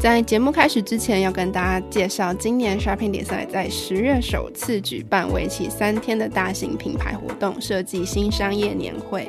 在节目开始之前，要跟大家介绍，今年 Shopping 比赛在十月首次举办为期三天的大型品牌活动——设计新商业年会。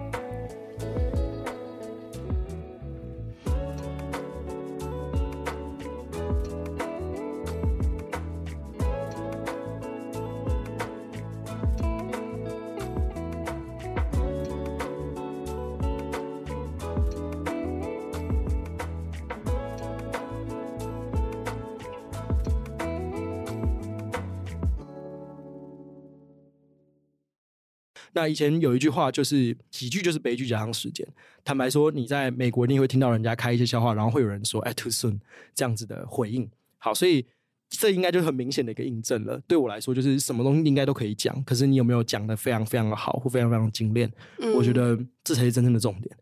那以前有一句话，就是喜剧就是悲剧加上时间。坦白说，你在美国一定会听到人家开一些笑话，然后会有人说“哎，too soon” 这样子的回应。好，所以这应该就是很明显的一个印证了。对我来说，就是什么东西应该都可以讲，可是你有没有讲的非常非常的好，或非常非常精炼？嗯，我觉得这才是真正的重点。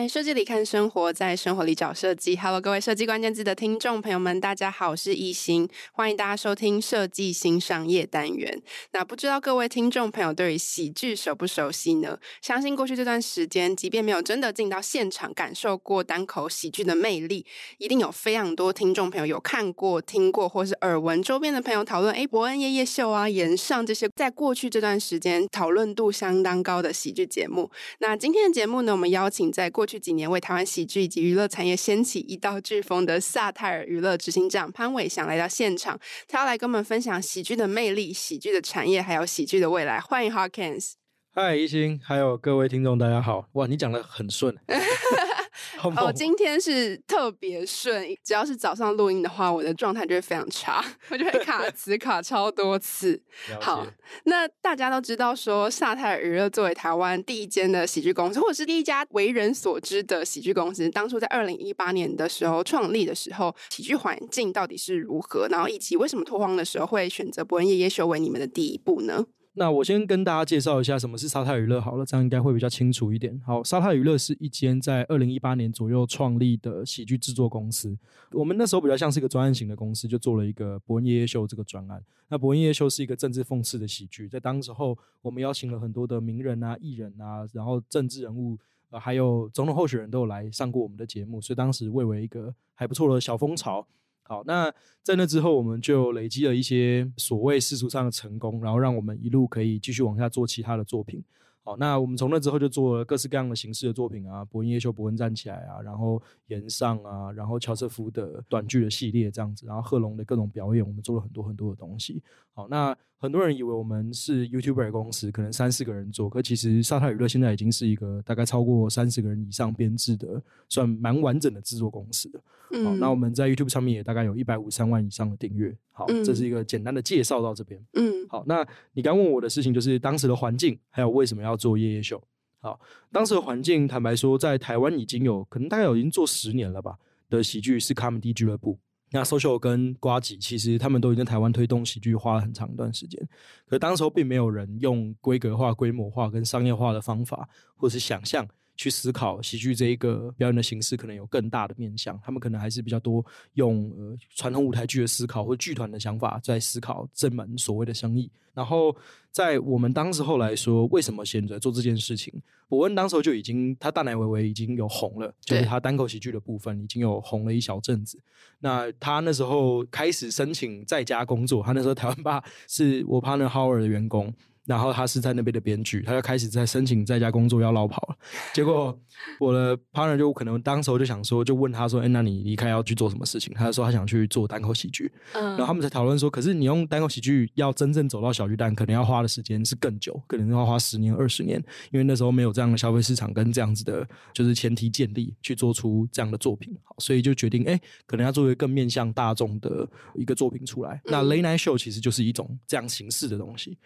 在设计里看生活，在生活里找设计。Hello，各位设计关键字的听众朋友们，大家好，我是艺兴，欢迎大家收听设计新商业单元。那不知道各位听众朋友对于喜剧熟不熟悉呢？相信过去这段时间，即便没有真的进到现场感受过单口喜剧的魅力，一定有非常多听众朋友有看过、听过，或是耳闻周边的朋友讨论，哎，伯恩夜夜秀啊、炎上这些，在过去这段时间讨论度相当高的喜剧节目。那今天的节目呢，我们邀请在过去几年为台湾喜剧以及娱乐产业掀起一道飓风的萨泰尔娱乐执行长潘伟翔来到现场，他要来跟我们分享喜剧的魅力、喜剧的产业还有喜剧的未来。欢迎 Hawkins。嗨，一心，还有各位听众，大家好。哇，你讲的很顺。哦，今天是特别顺，只要是早上录音的话，我的状态就会非常差，我就会卡 词卡超多次。好，那大家都知道说，萨泰尔娱乐作为台湾第一间的喜剧公司，或者是第一家为人所知的喜剧公司，当初在二零一八年的时候创立的时候，喜剧环境到底是如何？然后以及为什么拓荒的时候会选择博恩夜夜秀为你们的第一步呢？那我先跟大家介绍一下什么是沙泰娱乐好了，这样应该会比较清楚一点。好，沙泰娱乐是一间在二零一八年左右创立的喜剧制作公司。我们那时候比较像是一个专案型的公司，就做了一个博恩夜夜秀这个专案。那博恩夜夜秀是一个政治讽刺的喜剧，在当时候我们邀请了很多的名人啊、艺人啊，然后政治人物，还有总统候选人都有来上过我们的节目，所以当时蔚为一个还不错的小风潮。好，那在那之后，我们就累积了一些所谓世俗上的成功，然后让我们一路可以继续往下做其他的作品。好，那我们从那之后就做了各式各样的形式的作品啊，伯恩夜秀、伯恩站起来啊，然后炎上啊，然后乔瑟夫的短剧的系列这样子，然后贺龙的各种表演，我们做了很多很多的东西。好，那。很多人以为我们是 YouTuber 公司，可能三四个人做，可其实萨泰娱乐现在已经是一个大概超过三十个人以上编制的，算蛮完整的制作公司的。嗯，好，那我们在 YouTube 上面也大概有一百五十三万以上的订阅。好，这是一个简单的介绍到这边。嗯，好，那你刚问我的事情就是当时的环境，还有为什么要做夜夜秀。好，当时的环境，坦白说，在台湾已经有可能大概有已经做十年了吧的喜剧是 Comedy 俱乐部。那 social 跟瓜吉其实他们都已经在台湾推动喜剧花了很长一段时间，可当时候并没有人用规格化、规模化跟商业化的方法，或是想象去思考喜剧这一个表演的形式可能有更大的面向。他们可能还是比较多用呃传统舞台剧的思考或剧团的想法在思考这门所谓的生意。然后在我们当时候来说，为什么选择做这件事情？伯恩当时候就已经他大奶维维已经有红了，就是他单口喜剧的部分已经有红了一小阵子。那他那时候开始申请在家工作，他那时候台湾爸是我 partner Howard 的员工。然后他是在那边的编剧，他就开始在申请在家工作要落跑了。结果我的 partner 就可能当时候就想说，就问他说：“哎，那你离开要去做什么事情？”他就说他想去做单口喜剧。嗯，然后他们在讨论说，可是你用单口喜剧要真正走到小巨蛋，可能要花的时间是更久，可能要花十年、二十年，因为那时候没有这样的消费市场跟这样子的，就是前提建立去做出这样的作品。好，所以就决定，哎，可能要做一个更面向大众的一个作品出来。那 Late Night Show 其实就是一种这样形式的东西。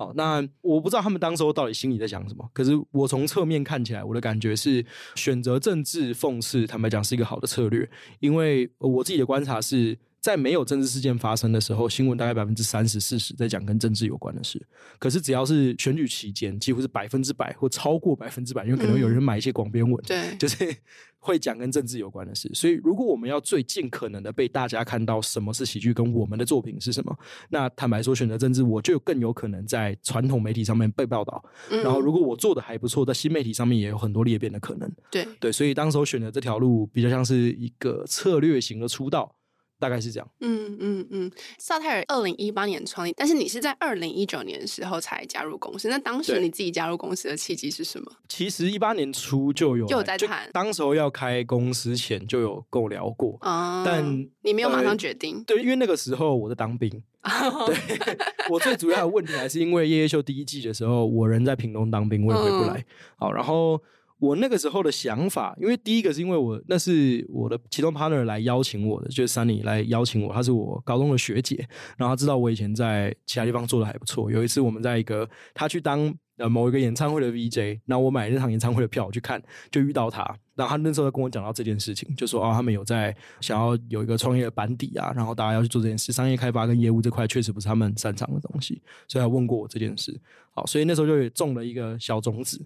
好，那我不知道他们当时候到底心里在想什么。可是我从侧面看起来，我的感觉是选择政治讽刺，坦白讲是一个好的策略。因为我自己的观察是，在没有政治事件发生的时候，新闻大概百分之三十、四十在讲跟政治有关的事。可是只要是选举期间，几乎是百分之百或超过百分之百，因为可能有人买一些广编文，对，就是。会讲跟政治有关的事，所以如果我们要最尽可能的被大家看到什么是喜剧，跟我们的作品是什么，那坦白说，选择政治，我就更有可能在传统媒体上面被报道。嗯、然后，如果我做的还不错，在新媒体上面也有很多裂变的可能。对对，所以当时我选择这条路，比较像是一个策略型的出道。大概是这样。嗯嗯嗯，萨泰尔二零一八年创立，但是你是在二零一九年的时候才加入公司。那当时你自己加入公司的契机是什么？其实一八年初就有就有在谈，当时候要开公司前就有跟我聊过啊，嗯、但你没有马上决定、呃。对，因为那个时候我在当兵。对，我最主要的问题还是因为《夜夜秀》第一季的时候，我人在屏东当兵，我也回不来。嗯、好，然后。我那个时候的想法，因为第一个是因为我那是我的其中 partner 来邀请我的，就是 Sunny 来邀请我，她是我高中的学姐，然后她知道我以前在其他地方做的还不错。有一次我们在一个她去当呃某一个演唱会的 VJ，然后我买那场演唱会的票我去看，就遇到她，然后她那时候跟我讲到这件事情，就说哦他们有在想要有一个创业的班底啊，然后大家要去做这件事，商业开发跟业务这块确实不是他们擅长的东西，所以她问过我这件事。好，所以那时候就也种了一个小种子。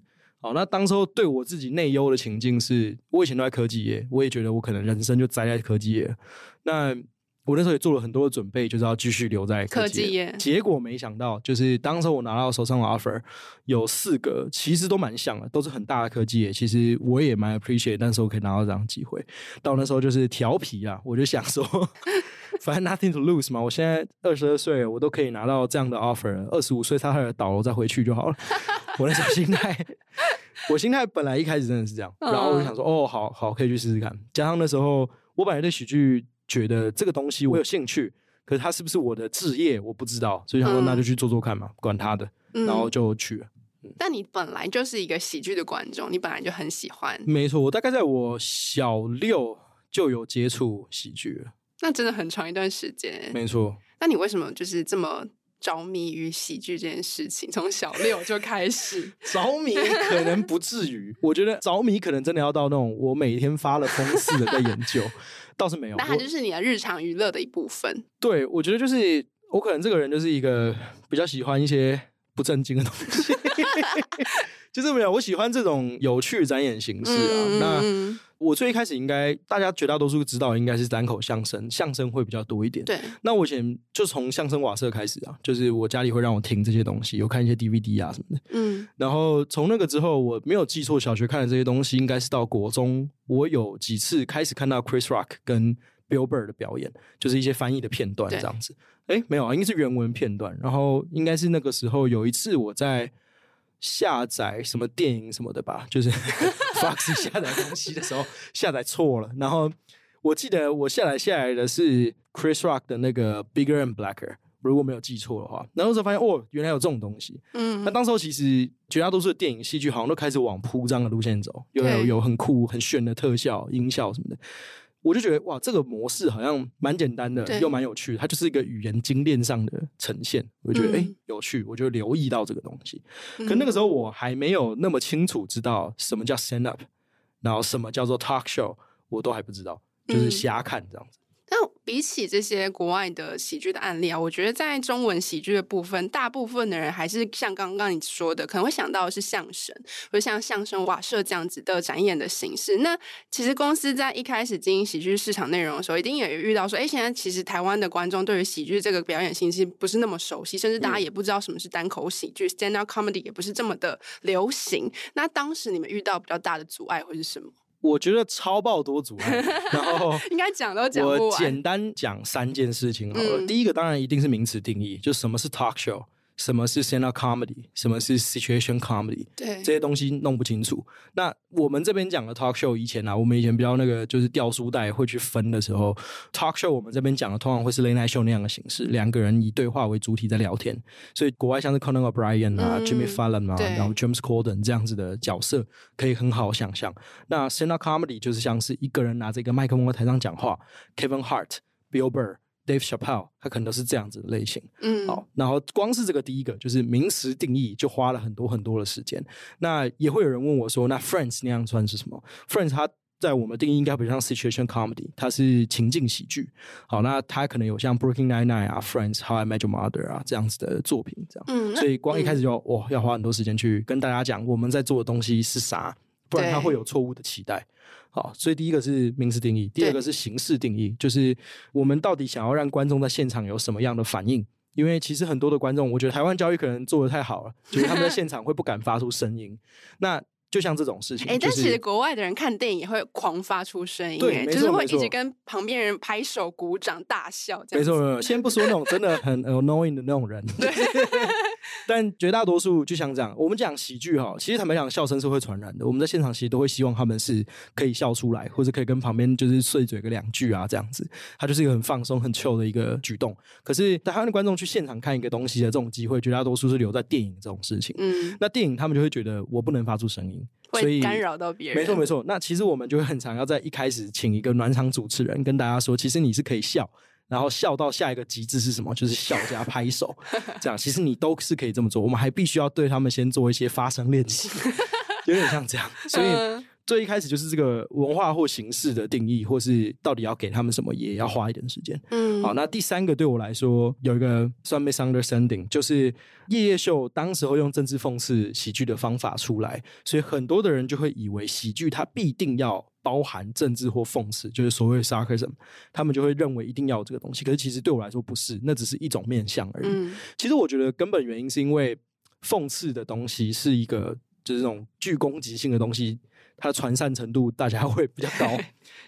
好，那当时候对我自己内忧的情境是，我以前都在科技业，我也觉得我可能人生就栽在科技业。那我那时候也做了很多的准备，就是要继续留在科技业。科技业。结果没想到，就是当时候我拿到手上的 offer 有四个，其实都蛮像的，都是很大的科技业。其实我也蛮 appreciate，但是我可以拿到这样的机会。到那时候就是调皮啊，我就想说，反正 nothing to lose 嘛。我现在二十二岁，我都可以拿到这样的 offer。二十五岁他开始倒了再回去就好了。我的小心态。我心态本来一开始真的是这样，然后我就想说，哦，好好，可以去试试看。加上那时候，我本来对喜剧觉得这个东西我有兴趣，可是它是不是我的职业，我不知道，所以想说那就去做做看嘛，管他的，然后就去了。嗯，但你本来就是一个喜剧的观众，你本来就很喜欢。没错，我大概在我小六就有接触喜剧了，那真的很长一段时间。没错，那你为什么就是这么？着迷于喜剧这件事情，从小六就开始 着迷，可能不至于。我觉得着迷可能真的要到那种我每天发了疯似的在研究，倒是没有。那它就是你的日常娱乐的一部分。对，我觉得就是我可能这个人就是一个比较喜欢一些不正经的东西，就是没有我喜欢这种有趣展演形式啊。嗯、那。我最一开始应该大家绝大多数知道应该是单口相声，相声会比较多一点。对，那我以前就从相声瓦舍开始啊，就是我家里会让我听这些东西，有看一些 DVD 啊什么的。嗯，然后从那个之后，我没有记错，小学看的这些东西应该是到国中，我有几次开始看到 Chris Rock 跟 Bill Burr 的表演，就是一些翻译的片段这样子。哎，没有啊，应该是原文片段。然后应该是那个时候有一次我在。下载什么电影什么的吧，就是 Fox 下载东西的时候下载错了。然后我记得我下载下来的是 Chris Rock 的那个 Bigger and Blacker，如果没有记错的话。然后就发现哦，原来有这种东西。嗯，那当时候其实绝大多数的电影戏剧好像都开始往铺张的路线走，有有有很酷很炫的特效音效什么的。我就觉得哇，这个模式好像蛮简单的，又蛮有趣的。它就是一个语言精炼上的呈现，我就觉得哎、嗯欸、有趣，我就留意到这个东西。可那个时候我还没有那么清楚知道什么叫 stand up，然后什么叫做 talk show，我都还不知道，就是瞎看这样子。比起这些国外的喜剧的案例啊，我觉得在中文喜剧的部分，大部分的人还是像刚刚你说的，可能会想到的是相声，或者像相声瓦舍这样子的展演的形式。那其实公司在一开始经营喜剧市场内容的时候，一定也遇到说，哎，现在其实台湾的观众对于喜剧这个表演形式不是那么熟悉，甚至大家也不知道什么是单口喜剧、嗯、（stand up comedy） 也不是这么的流行。那当时你们遇到比较大的阻碍会是什么？我觉得超爆多阻碍，然后 应该讲都讲。我简单讲三件事情好了。嗯、第一个当然一定是名词定义，就什么是 talk show，什么是 stand up comedy，什么是 situation comedy，对这些东西弄不清楚。那我们这边讲的 talk show，以前啊，我们以前比较那个就是掉书袋会去分的时候，talk show 我们这边讲的通常会是 late night show 那样的形式，两个人以对话为主体在聊天。所以国外像是 Conan O'Brien 啊、嗯、Jimmy Fallon 啊，然后 James Corden 这样子的角色，可以很好想象。那 stand up comedy 就是像是一个人拿着一个麦克风在台上讲话，Kevin Hart、Bill Burr。Dave Chappelle，他可能都是这样子的类型。嗯，好，然后光是这个第一个就是名词定义，就花了很多很多的时间。那也会有人问我说：“那 Friends 那样算是什么？”Friends 它在我们定义应该比较像 situation comedy，它是情境喜剧。好，那它可能有像 Brooklyn Nine-Nine 啊、Friends、How I Met Your Mother 啊这样子的作品，这样。嗯，所以光一开始就哇，要花很多时间去跟大家讲我们在做的东西是啥，不然他会有错误的期待。好，所以第一个是名词定义，第二个是形式定义，就是我们到底想要让观众在现场有什么样的反应？因为其实很多的观众，我觉得台湾教育可能做的太好了，就是他们在现场会不敢发出声音。那就像这种事情，哎、欸，但其实国外的人看电影也会狂发出声音，对，就是会一直跟旁边人拍手、鼓掌、大笑这样。没错，没错，先不说那种真的很 annoying 的那种人，对。但绝大多数就像这样，我们讲喜剧哈，其实坦白讲，笑声是会传染的。我们在现场其实都会希望他们是可以笑出来，或者可以跟旁边就是碎嘴个两句啊，这样子，它就是一个很放松、很 chill 的一个举动。可是台湾的观众去现场看一个东西的这种机会，绝大多数是留在电影这种事情。嗯，那电影他们就会觉得我不能发出声音，所以干扰到别人。没错没错，那其实我们就会很常要在一开始请一个暖场主持人跟大家说，其实你是可以笑。然后笑到下一个极致是什么？就是笑加 拍手，这样其实你都是可以这么做。我们还必须要对他们先做一些发声练习，有点像这样。所以最一开始就是这个文化或形式的定义，或是到底要给他们什么，也要花一点时间。嗯，好，那第三个对我来说有一个算 misunderstanding，就是夜夜秀当时候用政治讽刺喜剧的方法出来，所以很多的人就会以为喜剧它必定要。包含政治或讽刺，就是所谓 sarcasm，他们就会认为一定要有这个东西。可是其实对我来说不是，那只是一种面向而已。嗯、其实我觉得根本原因是因为讽刺的东西是一个就是这种具攻击性的东西。它的传散程度大家会比较高，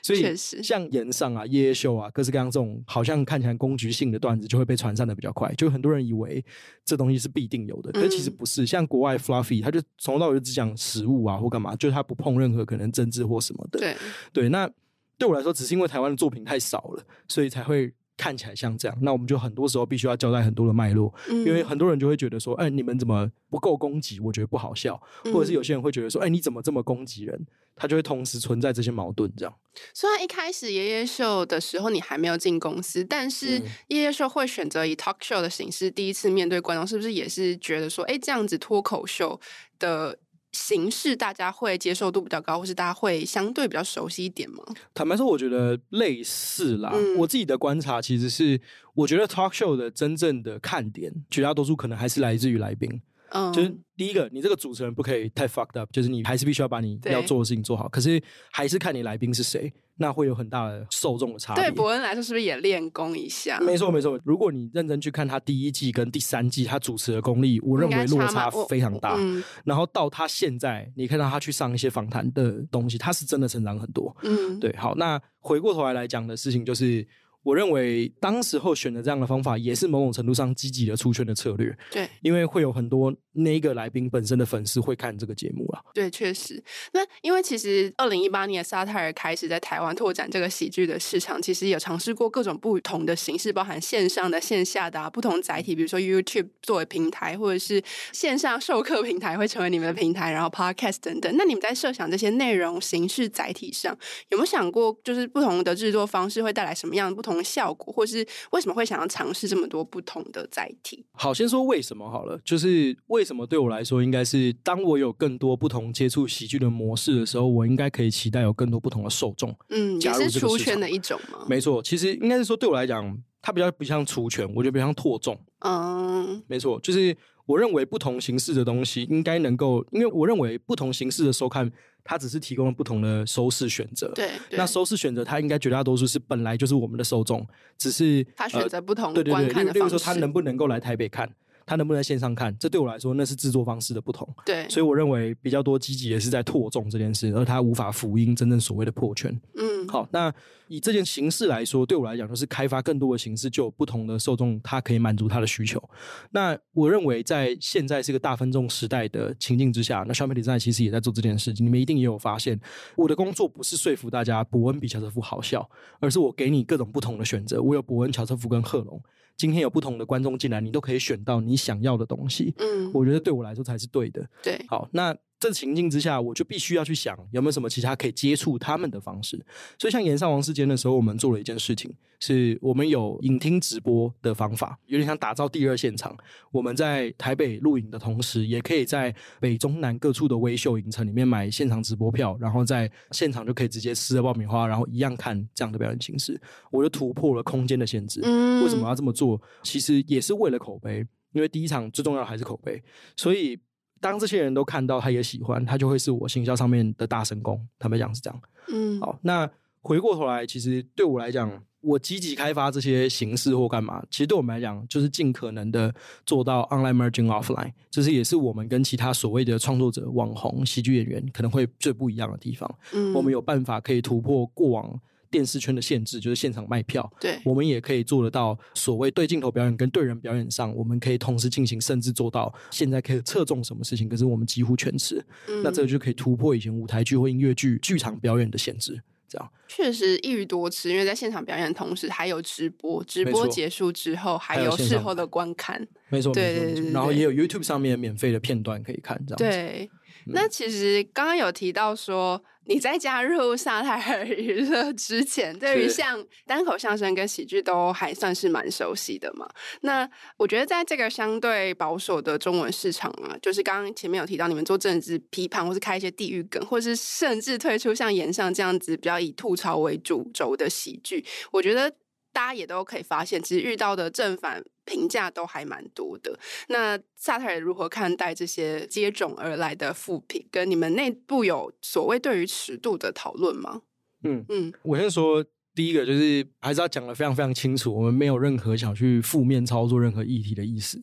所以像炎上啊、夜夜秀啊、各式各样这种好像看起来攻击性的段子，就会被传散的比较快。就很多人以为这东西是必定有的，可是其实不是。嗯、像国外 Fluffy，他就从头到尾就只讲食物啊或干嘛，就是他不碰任何可能政治或什么的。对对，那对我来说，只是因为台湾的作品太少了，所以才会。看起来像这样，那我们就很多时候必须要交代很多的脉络，嗯、因为很多人就会觉得说，哎、欸，你们怎么不够攻击？我觉得不好笑，嗯、或者是有些人会觉得说，哎、欸，你怎么这么攻击人？他就会同时存在这些矛盾，这样。虽然一开始夜夜秀的时候你还没有进公司，但是夜夜秀会选择以 talk show 的形式第一次面对观众，是不是也是觉得说，哎、欸，这样子脱口秀的？形式大家会接受度比较高，或是大家会相对比较熟悉一点吗？坦白说，我觉得类似啦。嗯、我自己的观察其实是，我觉得 talk show 的真正的看点，绝大多数可能还是来自于来宾。嗯，就是第一个，你这个主持人不可以太 fucked up，就是你还是必须要把你要做的事情做好。可是还是看你来宾是谁，那会有很大的受众的差别。对伯恩来说，是不是也练功一下？没错没错，如果你认真去看他第一季跟第三季他主持的功力，我认为落差非常大。嗯、然后到他现在，你看到他去上一些访谈的东西，他是真的成长很多。嗯，对。好，那回过头来来讲的事情就是。我认为当时候选的这样的方法，也是某种程度上积极的出圈的策略。对，因为会有很多那个来宾本身的粉丝会看这个节目了。对，确实。那因为其实二零一八年沙泰尔开始在台湾拓展这个喜剧的市场，其实有尝试过各种不同的形式，包含线上的、线下的啊，不同载体，比如说 YouTube 作为平台，或者是线上授课平台会成为你们的平台，然后 Podcast 等等。那你们在设想这些内容形式载体上，有没有想过，就是不同的制作方式会带来什么样的不同？效果，或是为什么会想要尝试这么多不同的载体？好，先说为什么好了，就是为什么对我来说，应该是当我有更多不同接触喜剧的模式的时候，我应该可以期待有更多不同的受众。嗯，也是出圈的一种吗？没错，其实应该是说，对我来讲，它比较不像出圈，我觉得比较像拓众。嗯，没错，就是我认为不同形式的东西应该能够，因为我认为不同形式的收看。它只是提供了不同的收视选择，对，对，那收视选择，它应该绝大多数是本来就是我们的受众，只是他选择不同、呃、对对对，例如说他能不能够来台北看，他能不能在线上看，这对我来说那是制作方式的不同。对，所以我认为比较多积极的是在拓众这件事，而他无法福音真正所谓的破圈。嗯，好，那以这件形式来说，对我来讲就是开发更多的形式，就有不同的受众，他可以满足他的需求。那我认为在现在是个大分众时代的情境之下，那 Shopping Design 其实也在做这件事情。你们一定也有发现，我的工作不是说服大家伯恩比乔瑟夫好笑，而是我给你各种不同的选择。我有伯恩、乔瑟夫跟贺龙。今天有不同的观众进来，你都可以选到你想要的东西。嗯，我觉得对我来说才是对的。对，好，那。这情境之下，我就必须要去想有没有什么其他可以接触他们的方式。所以，像炎上王世坚的时候，我们做了一件事情，是我们有影厅直播的方法，有点像打造第二现场。我们在台北录影的同时，也可以在北中南各处的微秀影城里面买现场直播票，然后在现场就可以直接吃着爆米花，然后一样看这样的表演形式。我就突破了空间的限制。嗯，为什么要这么做？其实也是为了口碑，因为第一场最重要的还是口碑，所以。当这些人都看到，他也喜欢，他就会是我行销上面的大神功。坦白讲是这样。嗯，好，那回过头来，其实对我来讲，我积极开发这些形式或干嘛，其实对我们来讲，就是尽可能的做到 online merging offline，这是也是我们跟其他所谓的创作者、网红、喜剧演员可能会最不一样的地方。嗯，我们有办法可以突破过往。电视圈的限制就是现场卖票，对，我们也可以做得到。所谓对镜头表演跟对人表演上，我们可以同时进行，甚至做到现在可以侧重什么事情，可是我们几乎全吃。嗯，那这个就可以突破以前舞台剧或音乐剧剧场表演的限制。这样确实一鱼多吃，因为在现场表演的同时还有直播，直播结束之后还有事后的观看，没错，对对对，然后也有 YouTube 上面免费的片段可以看，这样对。那其实刚刚有提到说，你在加入萨泰尔娱乐之前，对于像单口相声跟喜剧都还算是蛮熟悉的嘛。那我觉得在这个相对保守的中文市场啊，就是刚刚前面有提到你们做政治批判，或是开一些地域梗，或是甚至推出像炎上这样子比较以吐槽为主轴的喜剧，我觉得。大家也都可以发现，其实遇到的正反评价都还蛮多的。那萨特尔如何看待这些接踵而来的负评？跟你们内部有所谓对于尺度的讨论吗？嗯嗯，我先说第一个，就是还是要讲的非常非常清楚，我们没有任何想去负面操作任何议题的意思。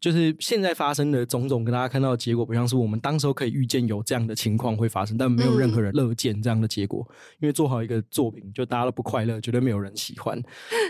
就是现在发生的种种，跟大家看到的结果，不像是我们当时候可以预见有这样的情况会发生，但没有任何人乐见这样的结果。嗯、因为做好一个作品，就大家都不快乐，绝对没有人喜欢。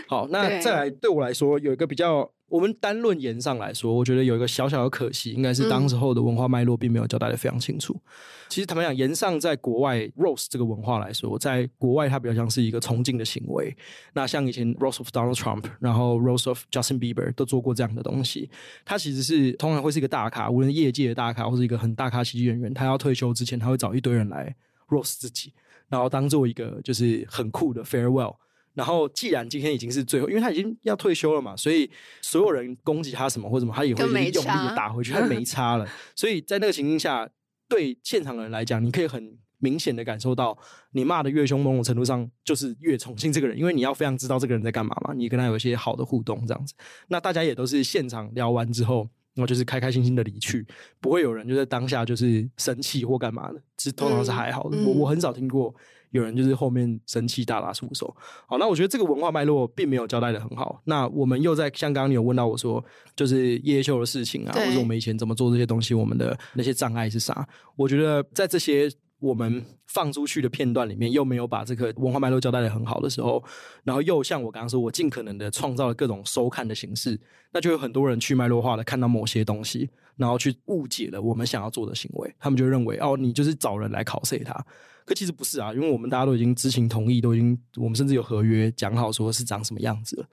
好，那再来对我来说，有一个比较。我们单论言上来说，我觉得有一个小小的可惜，应该是当时候的文化脉络并没有交代的非常清楚。嗯、其实坦白讲，言上在国外 roast 这个文化来说，在国外它比较像是一个崇敬的行为。那像以前 roast of Donald Trump，然后 roast of Justin Bieber 都做过这样的东西。它其实是通常会是一个大咖，无论业界的大咖或是一个很大咖喜剧演员，他要退休之前，他会找一堆人来 roast 自己，然后当做一个就是很酷的 farewell。然后，既然今天已经是最后，因为他已经要退休了嘛，所以所有人攻击他什么或者什么，他也会用力的打回去，他没差了。所以在那个情境下，对现场的人来讲，你可以很明显的感受到，你骂的越凶，某种程度上就是越宠幸这个人，因为你要非常知道这个人在干嘛嘛，你跟他有一些好的互动这样子。那大家也都是现场聊完之后，然后就是开开心心的离去，不会有人就在当下就是生气或干嘛的，其实通常是还好的。嗯、我我很少听过。有人就是后面生气大打出手，好，那我觉得这个文化脉络并没有交代的很好。那我们又在像刚刚你有问到我说，就是夜夜秀的事情啊，或者我们以前怎么做这些东西，我们的那些障碍是啥？我觉得在这些我们放出去的片段里面，又没有把这个文化脉络交代的很好的时候，然后又像我刚刚说，我尽可能的创造了各种收看的形式，那就有很多人去脉络化的看到某些东西，然后去误解了我们想要做的行为，他们就认为哦，你就是找人来考 C 他。可其实不是啊，因为我们大家都已经知情同意，都已经我们甚至有合约讲好，说是长什么样子了。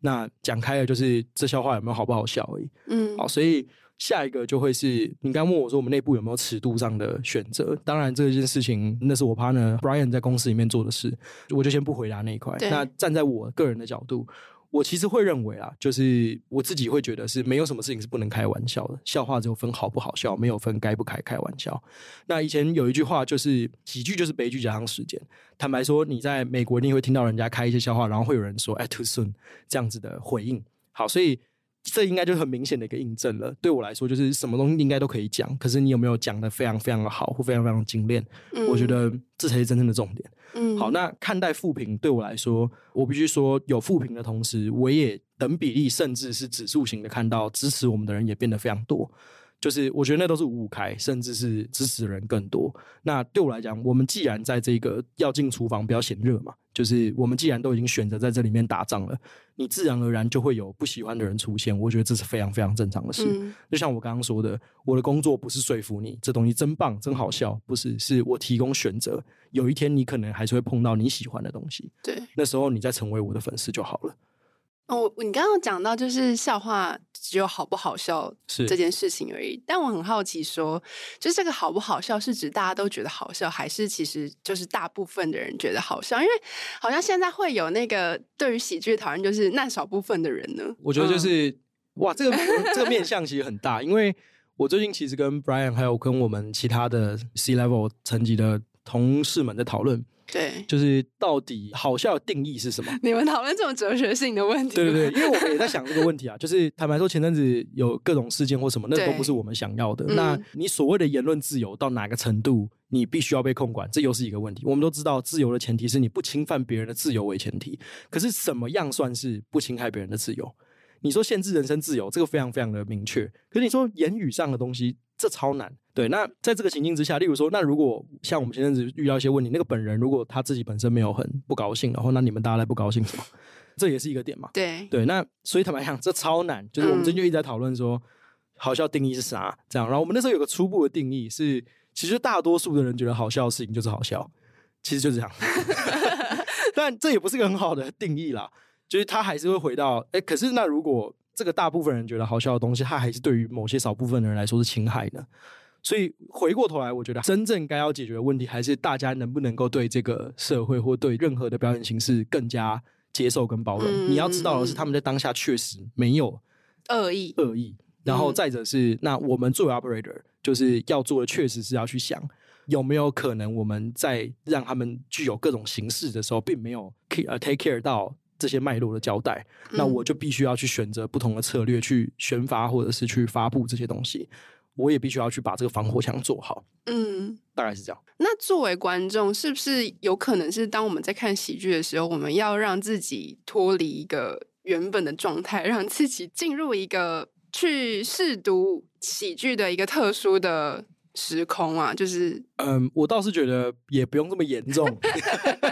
那讲开了，就是这笑话有没有好不好笑而已。嗯，好，所以下一个就会是你刚问我说我们内部有没有尺度上的选择？当然这件事情那是我 partner Brian 在公司里面做的事，我就先不回答那一块。那站在我个人的角度。我其实会认为啊，就是我自己会觉得是没有什么事情是不能开玩笑的，笑话只有分好不好笑，没有分该不该开玩笑。那以前有一句话就是喜剧就是悲剧加上时间。坦白说，你在美国你也会听到人家开一些笑话，然后会有人说“哎，too soon” 这样子的回应。好，所以。这应该就是很明显的一个印证了。对我来说，就是什么东西应该都可以讲，可是你有没有讲得非常非常的好，或非常非常精炼？嗯，我觉得这才是真正的重点。嗯，好，那看待负评对我来说，我必须说有负评的同时，我也等比例，甚至是指数型的，看到支持我们的人也变得非常多。就是我觉得那都是五五开，甚至是支持的人更多。那对我来讲，我们既然在这个要进厨房不要嫌热嘛，就是我们既然都已经选择在这里面打仗了，你自然而然就会有不喜欢的人出现。我觉得这是非常非常正常的事。嗯、就像我刚刚说的，我的工作不是说服你这东西真棒、真好笑，不是，是我提供选择。有一天你可能还是会碰到你喜欢的东西，对，那时候你再成为我的粉丝就好了。哦，你刚刚讲到就是笑话只有好不好笑是这件事情而已，但我很好奇说，说就是这个好不好笑是指大家都觉得好笑，还是其实就是大部分的人觉得好笑？因为好像现在会有那个对于喜剧讨论，就是那少部分的人呢。我觉得就是、嗯、哇，这个这个面向其实很大，因为我最近其实跟 Brian 还有跟我们其他的 C level 层级的同事们在讨论。对，就是到底好笑的定义是什么？你们讨论这种哲学性的问题？对对对，因为我们也在想这个问题啊。就是坦白说，前阵子有各种事件或什么，那都不是我们想要的。那你所谓的言论自由到哪个程度，你必须要被控管，这又是一个问题。我们都知道，自由的前提是你不侵犯别人的自由为前提。可是什么样算是不侵害别人的自由？你说限制人身自由，这个非常非常的明确。可是你说言语上的东西，这超难。对，那在这个情境之下，例如说，那如果像我们前阵子遇到一些问题，那个本人如果他自己本身没有很不高兴，然后那你们大家来不高兴什么？这也是一个点嘛。对对，那所以坦白讲，这超难。就是我们最近就一直在讨论说，好笑定义是啥？这样，然后我们那时候有个初步的定义是，其实大多数的人觉得好笑的事情就是好笑，其实就是这样。但这也不是个很好的定义啦，就是他还是会回到，哎，可是那如果这个大部分人觉得好笑的东西，它还是对于某些少部分的人来说是侵害的。所以回过头来，我觉得真正该要解决的问题，还是大家能不能够对这个社会或对任何的表演形式更加接受跟包容。嗯、你要知道的是，他们在当下确实没有恶意，恶意。然后再者是，那我们作为 operator，就是要做的，确实是要去想有没有可能我们在让他们具有各种形式的时候，并没有 take care 到这些脉络的交代。那我就必须要去选择不同的策略去宣发，或者是去发布这些东西。我也必须要去把这个防火墙做好，嗯，大概是这样。那作为观众，是不是有可能是当我们在看喜剧的时候，我们要让自己脱离一个原本的状态，让自己进入一个去试读喜剧的一个特殊的时空啊？就是，嗯，我倒是觉得也不用这么严重。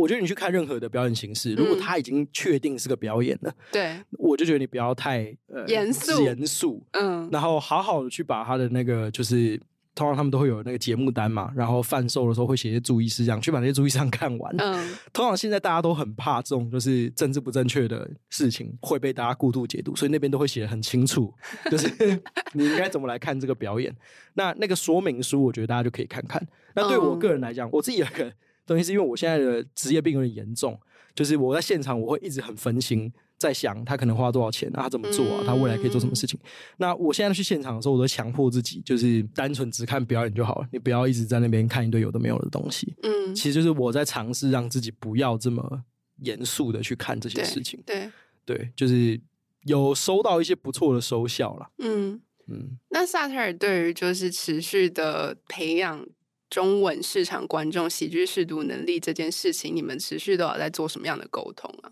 我觉得你去看任何的表演形式，如果他已经确定是个表演了，对、嗯，我就觉得你不要太呃严肃严肃，嗯，然后好好的去把他的那个就是，通常他们都会有那个节目单嘛，然后贩售的时候会写些注意事项，去把那些注意事项看完。嗯，通常现在大家都很怕这种就是政治不正确的事情会被大家过度解读，所以那边都会写的很清楚，就是 你应该怎么来看这个表演。那那个说明书，我觉得大家就可以看看。那对我个人来讲，我自己有个。东西是因为我现在的职业病有点严重，就是我在现场我会一直很分心，在想他可能花多少钱，啊，他怎么做啊，他未来可以做什么事情。嗯、那我现在去现场的时候，我都强迫自己，就是单纯只看表演就好了，你不要一直在那边看一堆有的没有的东西。嗯，其实就是我在尝试让自己不要这么严肃的去看这些事情。对对，对，就是有收到一些不错的收效了。嗯嗯，那萨特尔对于就是持续的培养。中文市场观众喜剧识读能力这件事情，你们持续都有在做什么样的沟通啊？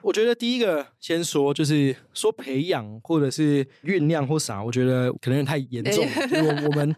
我觉得第一个先说，就是说培养或者是酝酿或啥，我觉得可能太严重了，因为我们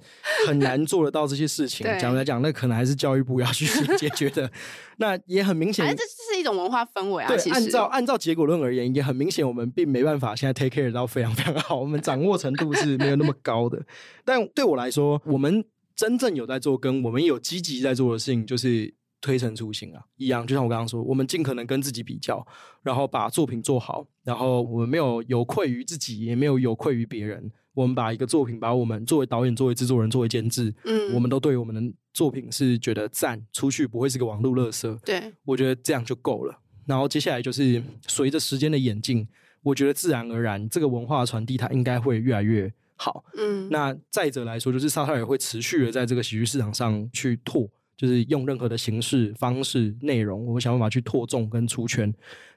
很难做得到这些事情。讲来讲，那可能还是教育部要去 解决的。那也很明显，这是一种文化氛围啊。对，按照按照结果论而言，也很明显，我们并没办法现在 take care 到非常非常好，我们掌握程度是没有那么高的。但对我来说，我们。真正有在做，跟我们有积极在做的事情，就是推陈出新啊，一样。就像我刚刚说，我们尽可能跟自己比较，然后把作品做好，然后我们没有有愧于自己，也没有有愧于别人。我们把一个作品，把我们作为导演、作为制作人、作为监制，嗯，我们都对我们的作品是觉得赞，出去不会是个网络垃圾。对，我觉得这样就够了。然后接下来就是随着时间的演进，我觉得自然而然，这个文化传递它应该会越来越。好，嗯，那再者来说，就是沙特尔会持续的在这个喜剧市场上去拓，就是用任何的形式、方式、内容，我们想办法去拓众跟出圈。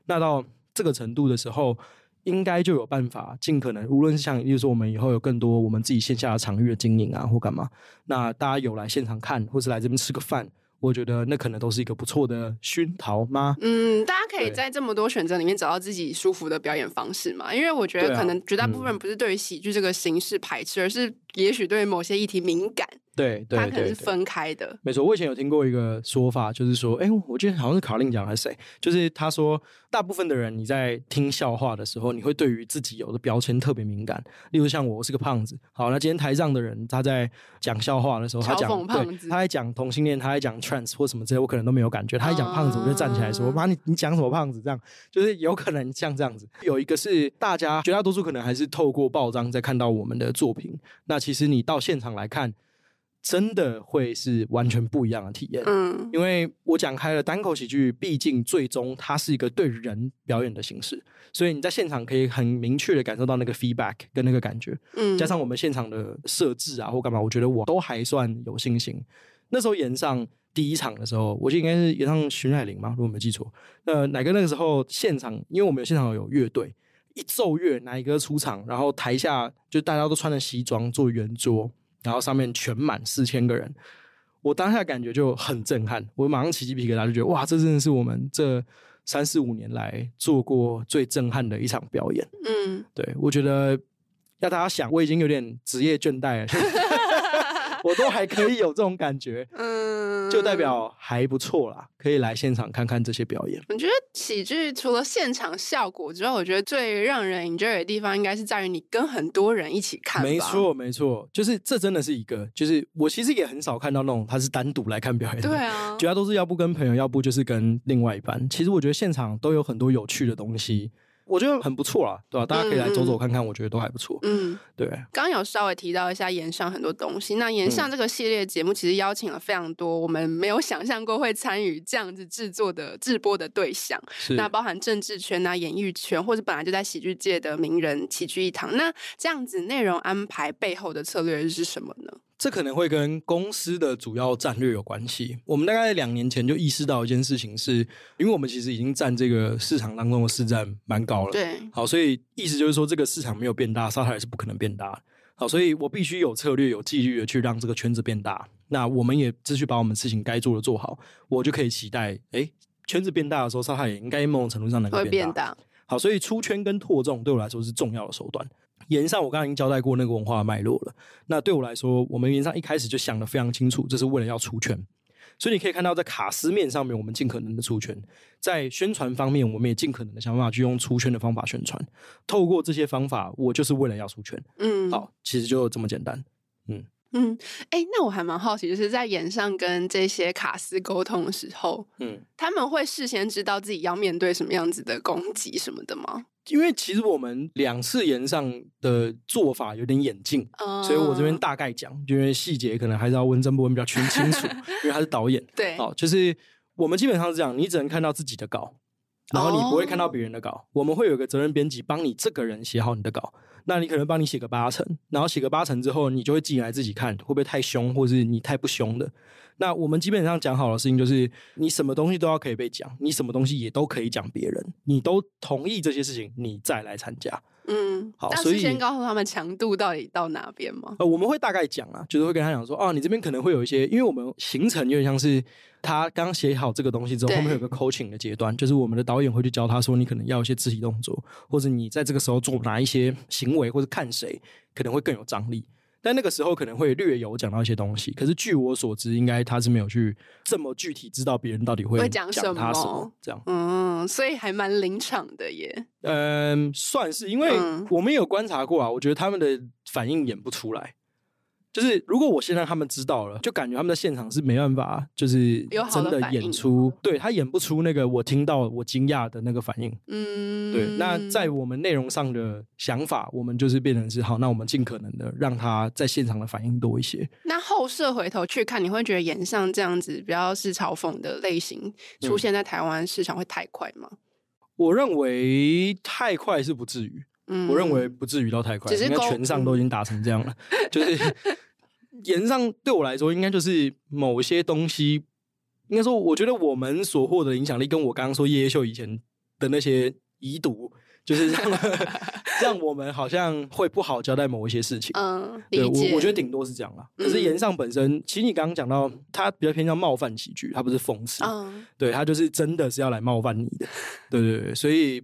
那到这个程度的时候，应该就有办法尽可能，无论是像，例如说我们以后有更多我们自己线下的场域的经营啊，或干嘛，那大家有来现场看，或是来这边吃个饭，我觉得那可能都是一个不错的熏陶吗？嗯，大家可以在这么多选择里面找到自己舒服的表演方式嘛。因为我觉得可能绝大部分人不是对于喜剧这个形式排斥，而是也许对某些议题敏感。对，对，它可能是分开的。没错，我以前有听过一个说法，就是说，哎，我记得好像是卡令讲还是谁，就是他说，大部分的人你在听笑话的时候，你会对于自己有的标签特别敏感。例如像我，我是个胖子。好，那今天台上的人他在讲笑话的时候，他讲对，他在讲同性恋，他在讲 trans 或什么之类，我可能都没有感觉。他一讲胖子，我就站起来说：“妈、uh，你你讲什么胖子？”这样就是有可能像这样子。有一个是大家绝大多数可能还是透过报章在看到我们的作品。那其实你到现场来看。真的会是完全不一样的体验，嗯，因为我讲开了单口喜剧，毕竟最终它是一个对人表演的形式，所以你在现场可以很明确的感受到那个 feedback 跟那个感觉，嗯，加上我们现场的设置啊或干嘛，我觉得我都还算有信心。那时候演上第一场的时候，我记得应该是演上徐乃麟嘛，如果没记错，呃，乃哥那个时候现场，因为我们有现场有乐队，一奏乐，乃哥出场，然后台下就大家都穿着西装做圆桌。然后上面全满四千个人，我当下感觉就很震撼，我马上起鸡皮疙瘩，就觉得哇，这真的是我们这三四五年来做过最震撼的一场表演。嗯，对，我觉得要大家想，我已经有点职业倦怠了。我都还可以有这种感觉，嗯，就代表还不错啦，可以来现场看看这些表演。我觉得喜剧除了现场效果之外，我觉得最让人 enjoy 的地方，应该是在于你跟很多人一起看。没错，没错，就是这真的是一个，就是我其实也很少看到那种他是单独来看表演的。对啊，主要都是要不跟朋友，要不就是跟另外一半。其实我觉得现场都有很多有趣的东西。我觉得很不错啊，对吧？大家可以来走走看看，嗯、我觉得都还不错。嗯，对。刚刚有稍微提到一下炎上很多东西，那炎上这个系列节目其实邀请了非常多我们没有 想象过会参与这样子制作的制播的对象，是那包含政治圈啊、演艺圈，或者本来就在喜剧界的名人齐聚一堂。那这样子内容安排背后的策略是什么呢？这可能会跟公司的主要战略有关系。我们大概两年前就意识到一件事情是，是因为我们其实已经占这个市场当中的市占蛮高了。对，好，所以意思就是说，这个市场没有变大，沙特也是不可能变大。好，所以我必须有策略、有纪律的去让这个圈子变大。那我们也继续把我们事情该做的做好，我就可以期待，哎，圈子变大的时候，沙特也应该某种程度上能够变大。变大。好，所以出圈跟拓众对我来说是重要的手段。炎上，我刚才已经交代过那个文化的脉络了。那对我来说，我们言上一开始就想得非常清楚，这是为了要出圈。所以你可以看到，在卡斯面上面，我们尽可能的出圈；在宣传方面，我们也尽可能的想办法去用出圈的方法宣传。透过这些方法，我就是为了要出圈。嗯，好，其实就这么简单。嗯嗯，哎、欸，那我还蛮好奇，就是在演上跟这些卡司沟通的时候，嗯，他们会事先知道自己要面对什么样子的攻击什么的吗？因为其实我们两次演上的做法有点演进，uh, 所以我这边大概讲，因为细节可能还是要问曾博文比较清清楚，因为他是导演。对，哦，就是我们基本上是这样，你只能看到自己的稿，然后你不会看到别人的稿。我们会有一个责任编辑帮你这个人写好你的稿，那你可能帮你写个八成，然后写个八成之后，你就会寄来自己看，会不会太凶，或是你太不凶的。那我们基本上讲好的事情就是，你什么东西都要可以被讲，你什么东西也都可以讲别人，你都同意这些事情，你再来参加。嗯，好，所以先告诉他们强度到底到哪边吗？呃，我们会大概讲啊，就是会跟他讲说，哦，你这边可能会有一些，因为我们行程有点像是他刚写好这个东西之后，后面有个 coaching 的阶段，就是我们的导演会去教他说，你可能要一些肢体动作，或者你在这个时候做哪一些行为，或者看谁可能会更有张力。但那个时候可能会略有讲到一些东西，可是据我所知，应该他是没有去这么具体知道别人到底会讲什么，什么这样。嗯，所以还蛮临场的耶。嗯，算是，因为我们有观察过啊，我觉得他们的反应演不出来。就是如果我先让他们知道了，就感觉他们在现场是没办法，就是真的演出，对，他演不出那个我听到我惊讶的那个反应。嗯，对。那在我们内容上的想法，我们就是变成是好，那我们尽可能的让他在现场的反应多一些。那后设回头去看，你会觉得演上这样子比较是嘲讽的类型出现在台湾市场会太快吗？我认为太快是不至于。嗯，我认为不至于到太快，应该全上都已经达成这样了。嗯、就是炎上对我来说，应该就是某些东西，应该说，我觉得我们所获得的影响力，跟我刚刚说夜夜秀以前的那些遗毒，就是让 让我们好像会不好交代某一些事情。嗯，对。我我觉得顶多是这样啦。可是言上本身，嗯、其实你刚刚讲到，他比较偏向冒犯喜剧，他不是讽刺。嗯，对，他就是真的是要来冒犯你的。对对对，所以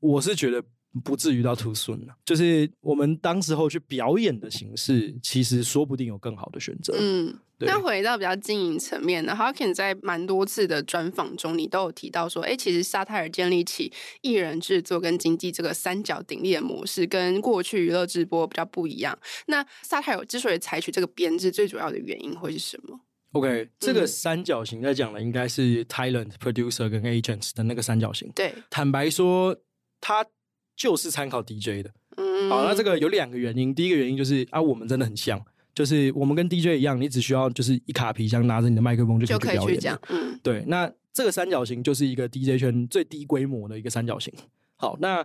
我是觉得。不至于到 too soon 了，就是我们当时候去表演的形式，其实说不定有更好的选择。嗯，那回到比较经营层面呢，Harkin 在蛮多次的专访中，你都有提到说，哎、欸，其实沙泰尔建立起艺人制作跟经纪这个三角鼎立的模式，跟过去娱乐直播比较不一样。那沙泰尔之所以采取这个编制，最主要的原因会是什么？OK，这个三角形在讲的应该是 talent、producer 跟 agents 的那个三角形。对，坦白说，他。就是参考 DJ 的，嗯，好，那这个有两个原因。第一个原因就是啊，我们真的很像，就是我们跟 DJ 一样，你只需要就是一卡皮箱，拿着你的麦克风就可以去表演。讲，嗯，对。那这个三角形就是一个 DJ 圈最低规模的一个三角形。好，那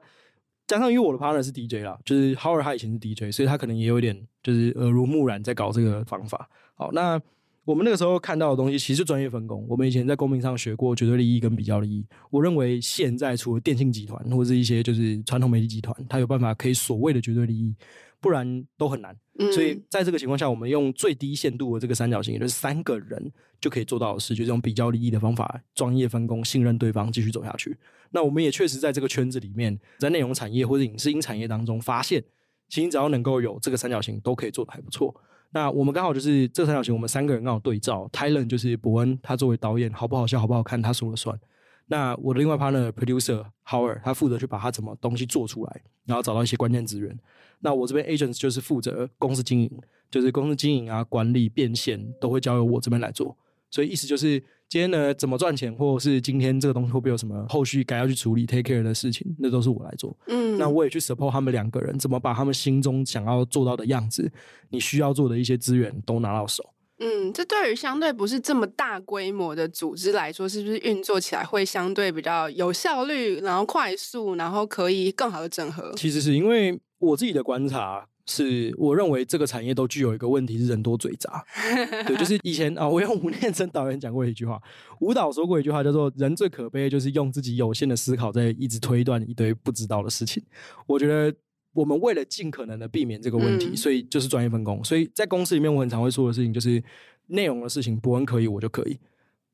加上因为我的 partner 是 DJ 啦，就是 Howard 他以前是 DJ，所以他可能也有一点就是耳濡目染在搞这个方法。好，那。我们那个时候看到的东西，其实专业分工。我们以前在公屏上学过绝对利益跟比较利益。我认为现在除了电信集团或者是一些就是传统媒体集团，它有办法可以所谓的绝对利益，不然都很难。嗯。所以在这个情况下，我们用最低限度的这个三角形，也就是三个人就可以做到的事，就是用比较利益的方法，专业分工，信任对方，继续走下去。那我们也确实在这个圈子里面，在内容产业或者影视音产业当中发现，其实只要能够有这个三角形，都可以做得还不错。那我们刚好就是这三角形，我们三个人刚好对照。Tylen 就是伯恩，他作为导演，好不好笑，好不好看，他说了算。那我的另外 partner producer Howard，他负责去把他怎么东西做出来，然后找到一些关键资源。那我这边 agents 就是负责公司经营，就是公司经营啊、管理、变现都会交由我这边来做。所以意思就是。今天呢，怎么赚钱，或者是今天这个东西会不会有什么后续该要去处理 take care 的事情，那都是我来做。嗯，那我也去 support 他们两个人，怎么把他们心中想要做到的样子，你需要做的一些资源都拿到手。嗯，这对于相对不是这么大规模的组织来说，是不是运作起来会相对比较有效率，然后快速，然后可以更好的整合？其实是因为我自己的观察。是，我认为这个产业都具有一个问题，是人多嘴杂。对，就是以前啊，我用吴念真导演讲过一句话，吴导说过一句话，叫做“人最可悲的就是用自己有限的思考在一直推断一堆不知道的事情”。我觉得我们为了尽可能的避免这个问题，嗯、所以就是专业分工。所以在公司里面，我很常会说的事情就是，内容的事情伯恩可以，我就可以；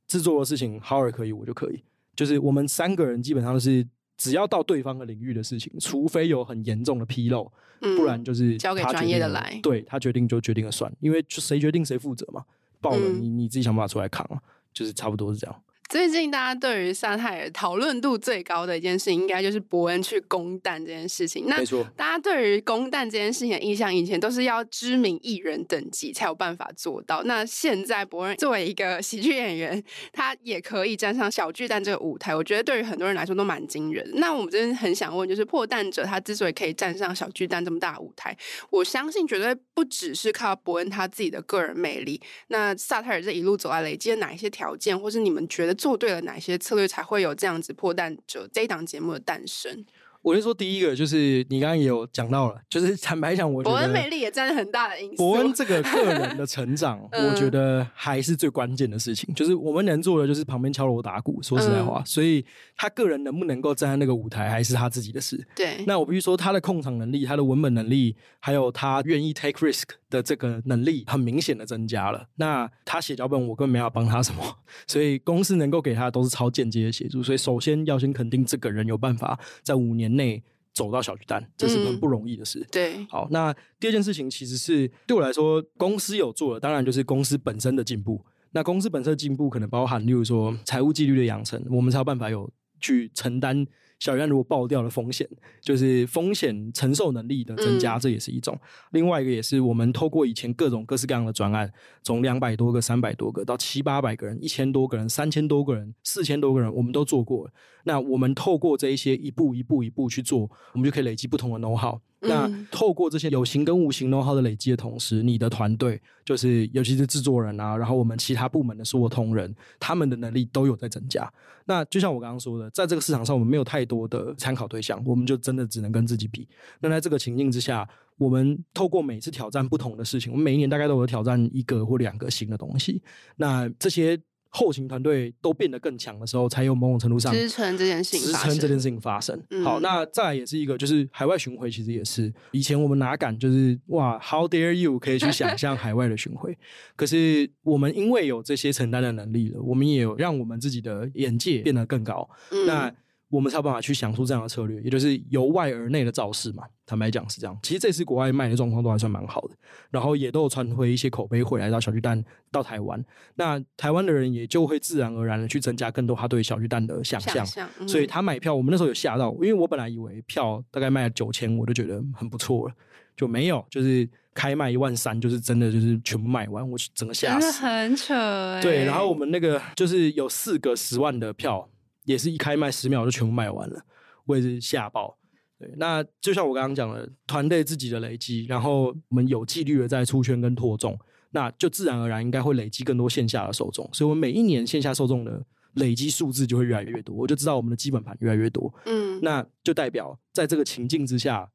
制作的事情 Howard 可以，我就可以。就是我们三个人基本上都是。只要到对方的领域的事情，除非有很严重的纰漏，嗯，不然就是交给专业的来。对，他决定就决定了算，因为就谁决定谁负责嘛，爆了你，嗯，你自己想办法出来扛，就是差不多是这样。最近大家对于沙泰尔讨论度最高的一件事情，应该就是伯恩去攻蛋这件事情。那大家对于攻蛋这件事情的印象，以前都是要知名艺人等级才有办法做到。那现在伯恩作为一个喜剧演员，他也可以站上小巨蛋这个舞台。我觉得对于很多人来说都蛮惊人。那我们真的很想问，就是破蛋者他之所以可以站上小巨蛋这么大舞台，我相信绝对不只是靠伯恩他自己的个人魅力。那萨泰尔这一路走来，累积了哪一些条件，或是你们觉得？做对了哪些策略，才会有这样子破蛋就这一档节目的诞生？我就说第一个就是你刚刚也有讲到了，就是 坦白讲，我觉得伯恩魅力也占了很大的因素。伯恩这个个人的成长，我觉得还是最关键的事情。就是我们能做的就是旁边敲锣打鼓，说实在话。所以他个人能不能够站在那个舞台，还是他自己的事。对。那我必须说，他的控场能力、他的文本能力，还有他愿意 take risk 的这个能力，很明显的增加了。那他写脚本，我根本没法帮他什么。所以公司能够给他的都是超间接的协助。所以首先要先肯定这个人有办法在五年内。走到小巨蛋，这是很不容易的事。嗯、对，好，那第二件事情其实是对我来说，公司有做的，当然就是公司本身的进步。那公司本身的进步，可能包含，例如说财务纪律的养成，我们才有办法有去承担。小鱼干如果爆掉的风险，就是风险承受能力的增加，这也是一种。嗯、另外一个也是我们透过以前各种各式各样的专案，从两百多个、三百多个到七八百个人、一千多个人、三千多个人、四千多个人，我们都做过了。那我们透过这一些一步一步一步去做，我们就可以累积不同的 know how。那透过这些有形跟无形 know how 的累积的同时，你的团队就是尤其是制作人啊，然后我们其他部门的所有同仁，他们的能力都有在增加。那就像我刚刚说的，在这个市场上，我们没有太多的参考对象，我们就真的只能跟自己比。那在这个情境之下，我们透过每次挑战不同的事情，我们每一年大概都有挑战一个或两个新的东西。那这些。后勤团队都变得更强的时候，才有某种程度上支撑这件事情，支撑这件事情发生。嗯、好，那再来也是一个，就是海外巡回，其实也是以前我们哪敢就是哇，How dare you 可以去想象海外的巡回？可是我们因为有这些承担的能力了，我们也有让我们自己的眼界变得更高。嗯、那我们才有办法去想出这样的策略，也就是由外而内的造势嘛。坦白讲是这样。其实这次国外卖的状况都还算蛮好的，然后也都有传回一些口碑回来到小巨蛋到台湾。那台湾的人也就会自然而然的去增加更多他对小巨蛋的想象。想嗯、所以他买票，我们那时候有吓到，因为我本来以为票大概卖了九千，我就觉得很不错了，就没有，就是开卖一万三，就是真的就是全部卖完，我整个吓死，很扯、欸。对，然后我们那个就是有四个十万的票。也是一开卖十秒就全部卖完了，我也是吓爆。对，那就像我刚刚讲的，团队自己的累积，然后我们有纪律的在出圈跟拓众，那就自然而然应该会累积更多线下的受众。所以，我们每一年线下受众的累积数字就会越来越多，我就知道我们的基本盘越来越多。嗯，那就代表在这个情境之下，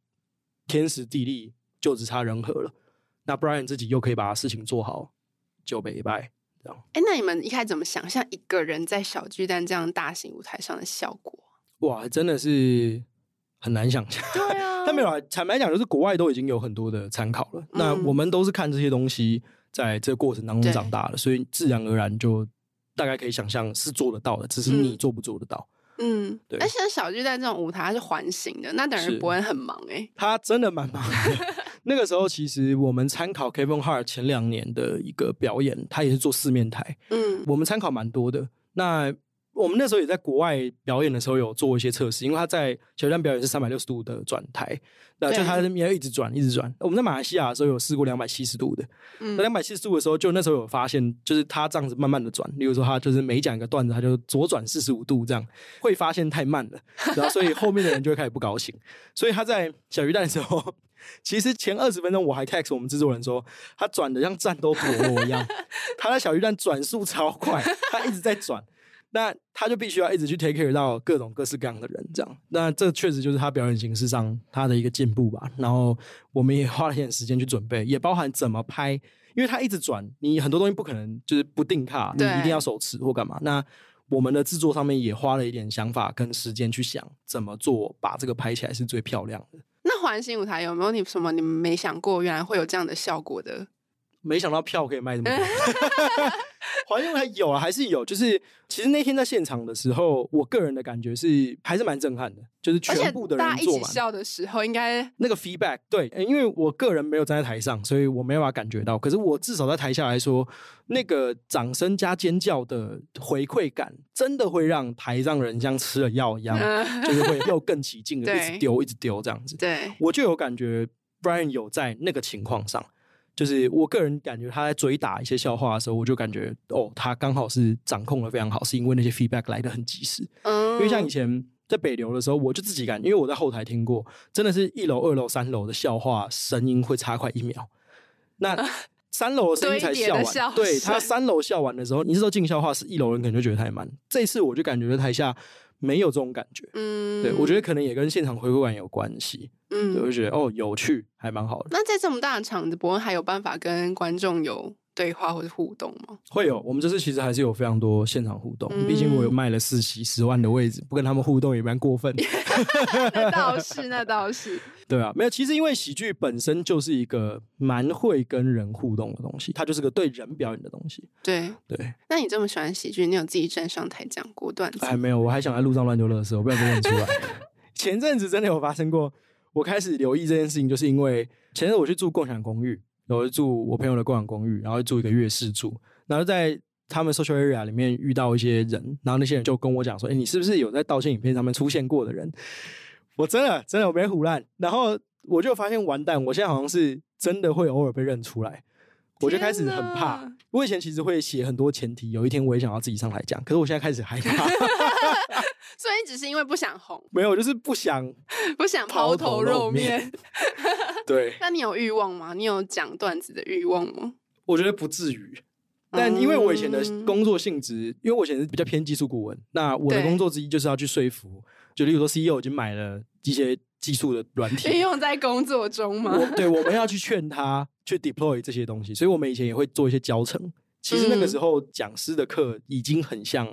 天时地利就只差人和了。那 Brian 自己又可以把事情做好，就哎，那你们一开始怎么想象一个人在小巨蛋这样大型舞台上的效果？哇，真的是很难想象。对啊，他没有啊。坦白讲，就是国外都已经有很多的参考了。嗯、那我们都是看这些东西，在这个过程当中长大的，所以自然而然就大概可以想象是做得到的，只是你做不做得到。嗯，对。那现在小巨蛋这种舞台它是环形的，那等于伯恩很忙哎、欸。他真的蛮忙的。那个时候，其实我们参考 Kevin Hart 前两年的一个表演，他也是做四面台。嗯，我们参考蛮多的。那我们那时候也在国外表演的时候有做一些测试，因为他在小巨蛋表演是三百六十度的转台，那就他那边一直转，一直转。我们在马来西亚的时候有试过两百七十度的，嗯，那两百七十度的时候，就那时候有发现，就是他这样子慢慢的转，例如说他就是每讲一个段子，他就左转四十五度这样，会发现太慢了，然后所以后面的人就会开始不高兴，所以他在小鱼蛋的时候。其实前二十分钟我还 text 我们制作人说，他转的像战斗陀螺一样，他在小鱼蛋转速超快，他一直在转，那他就必须要一直去 take care 到各种各式各样的人，这样，那这确实就是他表演形式上他的一个进步吧。然后我们也花了一点时间去准备，也包含怎么拍，因为他一直转，你很多东西不可能就是不定卡，你一定要手持或干嘛。那我们的制作上面也花了一点想法跟时间去想怎么做，把这个拍起来是最漂亮的。那环形舞台有没有你什么你们没想过，原来会有这样的效果的？没想到票可以卖这么多。环形舞台有啊，还是有。就是其实那天在现场的时候，我个人的感觉是还是蛮震撼的。就是全部的人坐满笑的时候，应该那个 feedback 对，因为我个人没有站在台上，所以我没有办法感觉到。可是我至少在台下来说，那个掌声加尖叫的回馈感，真的会让台上人像吃了药一样，就是会又更起劲的 一直丢，一直丢这样子。对，我就有感觉，Brian 有在那个情况上。就是我个人感觉他在追打一些笑话的时候，我就感觉哦，他刚好是掌控的非常好，是因为那些 feedback 来的很及时。嗯，因为像以前在北流的时候，我就自己感，因为我在后台听过，真的是一楼、二楼、三楼的笑话声音会差快一秒。那三楼的声音才笑完，笑对他三楼笑完的时候，你是说进笑话，是一楼人可能就觉得太慢。这次我就感觉在台下。没有这种感觉，嗯，对，我觉得可能也跟现场回顾感有关系，嗯，我就觉得哦，有趣，还蛮好的。那在这么大的场子，伯恩还有办法跟观众有对话或者互动吗？会有，我们这次其实还是有非常多现场互动。嗯、毕竟我有卖了四席十万的位置，不跟他们互动也蛮过分的。那倒是，那倒是。对啊，没有，其实因为喜剧本身就是一个蛮会跟人互动的东西，它就是个对人表演的东西。对对。那你这么喜欢喜剧，你有自己站上台讲过段子？哎，没有，我还想在路上乱丢垃圾，我不想被认出来。前阵子真的有发生过，我开始留意这件事情，就是因为前阵子我去住共享公寓。我就住我朋友的共享公寓，然后住一个月试住，然后在他们 social area 里面遇到一些人，然后那些人就跟我讲说：“哎、欸，你是不是有在道歉影片上面出现过的人？”我真的真的我没胡乱，然后我就发现完蛋，我现在好像是真的会偶尔被认出来，我就开始很怕。我以前其实会写很多前提，有一天我也想要自己上来讲，可是我现在开始害怕。所以你只是因为不想红？没有，就是不想不想抛头露面。对，那你有欲望吗？你有讲段子的欲望吗？我觉得不至于，但因为我以前的工作性质，嗯、因为我以前是比较偏技术顾问，那我的工作之一就是要去说服，就例如说 CEO 已经买了一些技术的软体，应用在工作中吗？我对，我们要去劝他 去 deploy 这些东西，所以我们以前也会做一些教程。其实那个时候讲师的课已经很像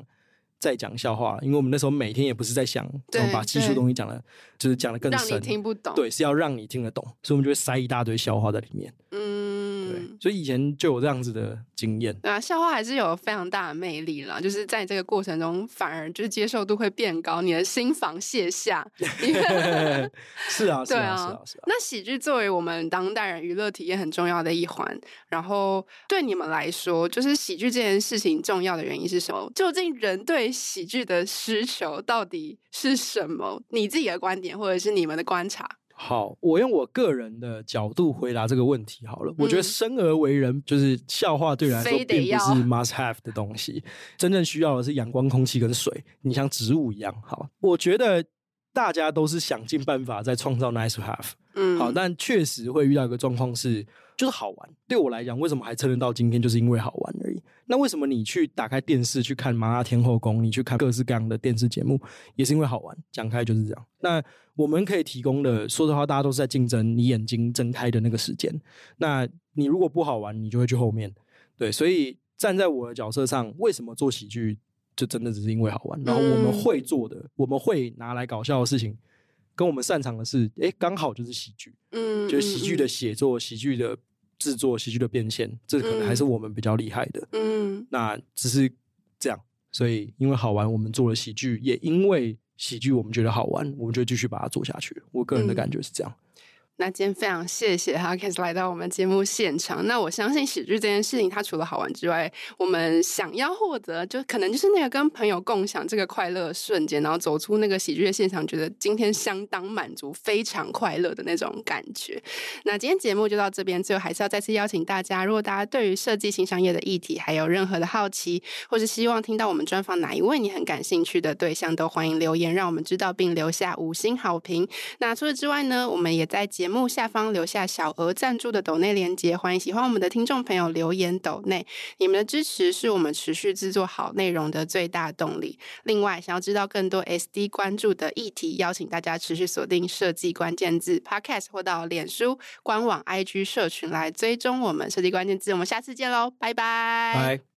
在讲笑话，因为我们那时候每天也不是在想怎么把技术东西讲的，就是讲的更深，让你听不懂，对，是要让你听得懂，所以我们就会塞一大堆笑话在里面。嗯，对，所以以前就有这样子的经验。对啊，笑话还是有非常大的魅力啦，就是在这个过程中，反而就是接受度会变高，你的心房卸下。是啊，对啊，是啊，是啊。那喜剧作为我们当代人娱乐体验很重要的一环，然后对你们来说，就是喜剧这件事情重要的原因是什么？究竟人对喜剧的需求到底是什么？你自己的观点，或者是你们的观察？好，我用我个人的角度回答这个问题好了。嗯、我觉得生而为人，就是笑话对人来说并不是 must have 的东西，真正需要的是阳光、空气跟水。你像植物一样，好，我觉得大家都是想尽办法在创造 nice to have。嗯，好，但确实会遇到一个状况是，就是好玩。对我来讲，为什么还撑得到今天，就是因为好玩。那为什么你去打开电视去看《麻辣天后宫》，你去看各式各样的电视节目，也是因为好玩。讲开就是这样。那我们可以提供的，说实话，大家都是在竞争你眼睛睁开的那个时间。那你如果不好玩，你就会去后面。对，所以站在我的角色上，为什么做喜剧，就真的只是因为好玩。然后我们会做的，我们会拿来搞笑的事情。跟我们擅长的是，哎，刚好就是喜剧，嗯，就是喜剧的写作、喜剧的制作、喜剧的变现，这可能还是我们比较厉害的，嗯，那只是这样，所以因为好玩，我们做了喜剧，也因为喜剧我们觉得好玩，我们就继续把它做下去。我个人的感觉是这样。那今天非常谢谢 Hawkins 来到我们节目现场。那我相信喜剧这件事情，它除了好玩之外，我们想要获得，就可能就是那个跟朋友共享这个快乐瞬间，然后走出那个喜剧的现场，觉得今天相当满足、非常快乐的那种感觉。那今天节目就到这边，最后还是要再次邀请大家，如果大家对于设计新商业的议题还有任何的好奇，或是希望听到我们专访哪一位你很感兴趣的对象，都欢迎留言让我们知道，并留下五星好评。那除此之外呢，我们也在节节目下方留下小额赞助的抖内连接，欢迎喜欢我们的听众朋友留言抖内，你们的支持是我们持续制作好内容的最大动力。另外，想要知道更多 SD 关注的议题，邀请大家持续锁定设计关键字 Podcast 或到脸书官网 IG 社群来追踪我们设计关键字。我们下次见喽，拜拜。